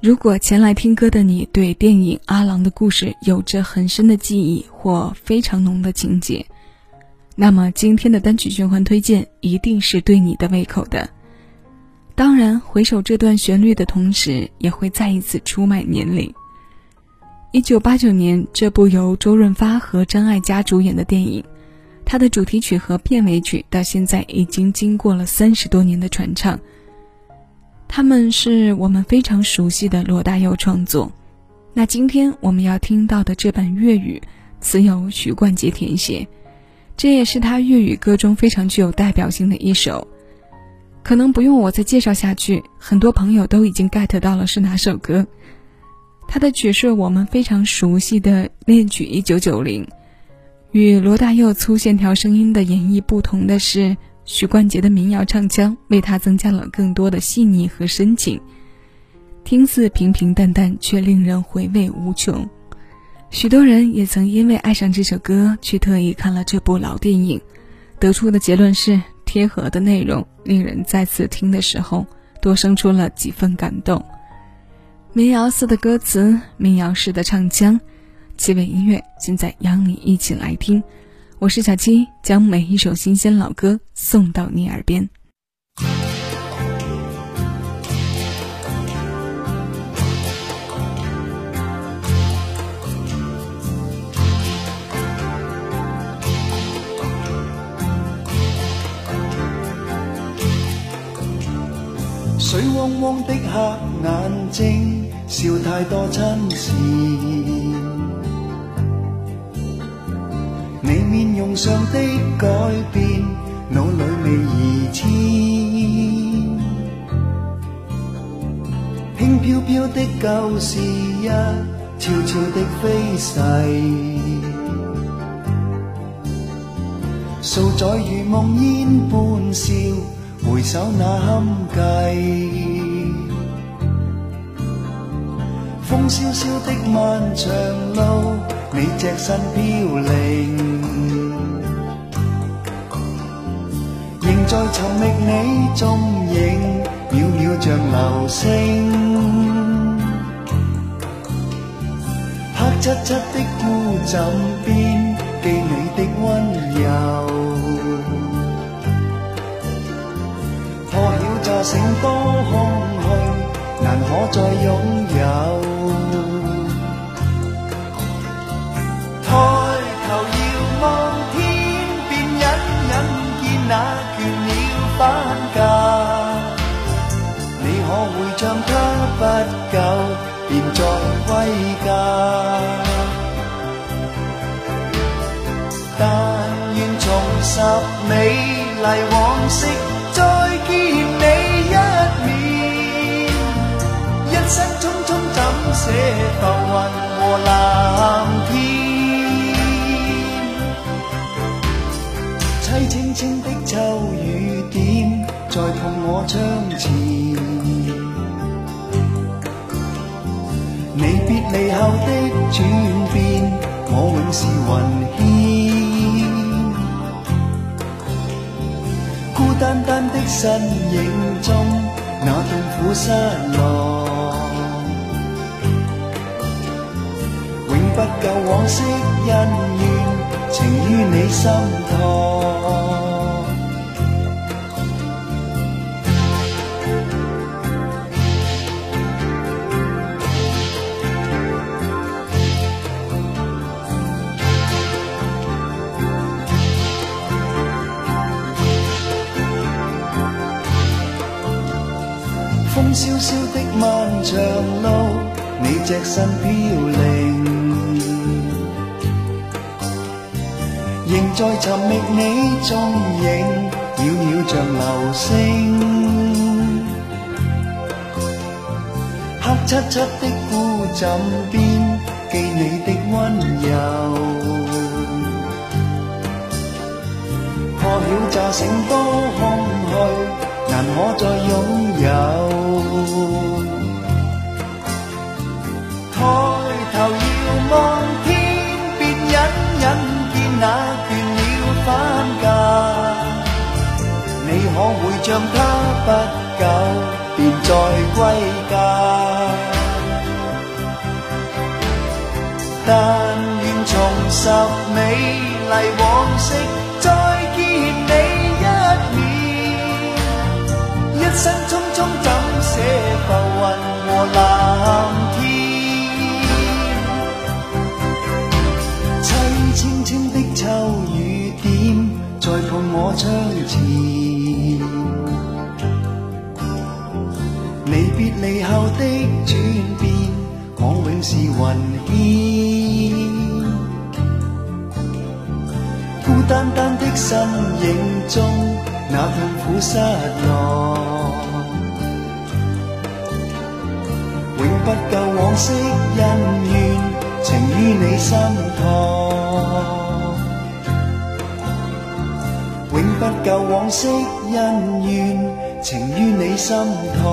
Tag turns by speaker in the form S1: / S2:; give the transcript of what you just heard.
S1: 如果前来听歌的你对电影《阿郎的故事》有着很深的记忆或非常浓的情节，那么今天的单曲循环推荐一定是对你的胃口的。当然，回首这段旋律的同时，也会再一次出卖年龄。1989年，这部由周润发和张艾嘉主演的电影，它的主题曲和片尾曲到现在已经经过了三十多年的传唱。他们是我们非常熟悉的罗大佑创作。那今天我们要听到的这版粤语词由许冠杰填写，这也是他粤语歌中非常具有代表性的一首。可能不用我再介绍下去，很多朋友都已经 get 到了是哪首歌。他的曲是我们非常熟悉的恋曲1990。与罗大佑粗线条声音的演绎不同的是。许冠杰的民谣唱腔为他增加了更多的细腻和深情，听似平平淡淡，却令人回味无穷。许多人也曾因为爱上这首歌，去特意看了这部老电影，得出的结论是贴合的内容，令人再次听的时候多生出了几分感动。民谣似的歌词，民谣式的唱腔，气味音乐，现在邀你一起来听。我是小七，将每一首新鲜老歌送到你耳边。
S2: 水汪汪的黑眼睛，笑太多亲事。你面容上的改变，脑里未移迁。轻飘飘的旧事，一悄悄的飞逝。数载如梦烟般消，回首那堪计。风萧萧的漫长路，你只身飘零，仍在寻觅你踪影，渺渺像流星。黑漆漆的孤枕边，记你的温柔。破晓乍醒多空虚，难可再拥有。重拾美丽往昔，再见你一面。一生匆匆怎写浮云和蓝天？凄清清的秋雨点在碰我窗前。离别离后的转变，我永是云牵。孤单单的身影中，那痛苦失落，永不够往昔恩怨，情于你心痛。风萧萧的漫长路，你只身飘零，仍在寻觅你踪影，渺渺像流星。黑漆漆的孤枕边，记你的温柔，破晓乍醒多空虚。难可再拥有。抬头遥望天边，隐隐见那倦鸟返家。你可会将他不久便再归家？但愿重拾美丽。窗前，离别离后的转变，我永是魂牵。孤单单的身影中，那痛苦失落，永不够往昔恩怨情于你心痛。不够往昔恩怨，情于你心头。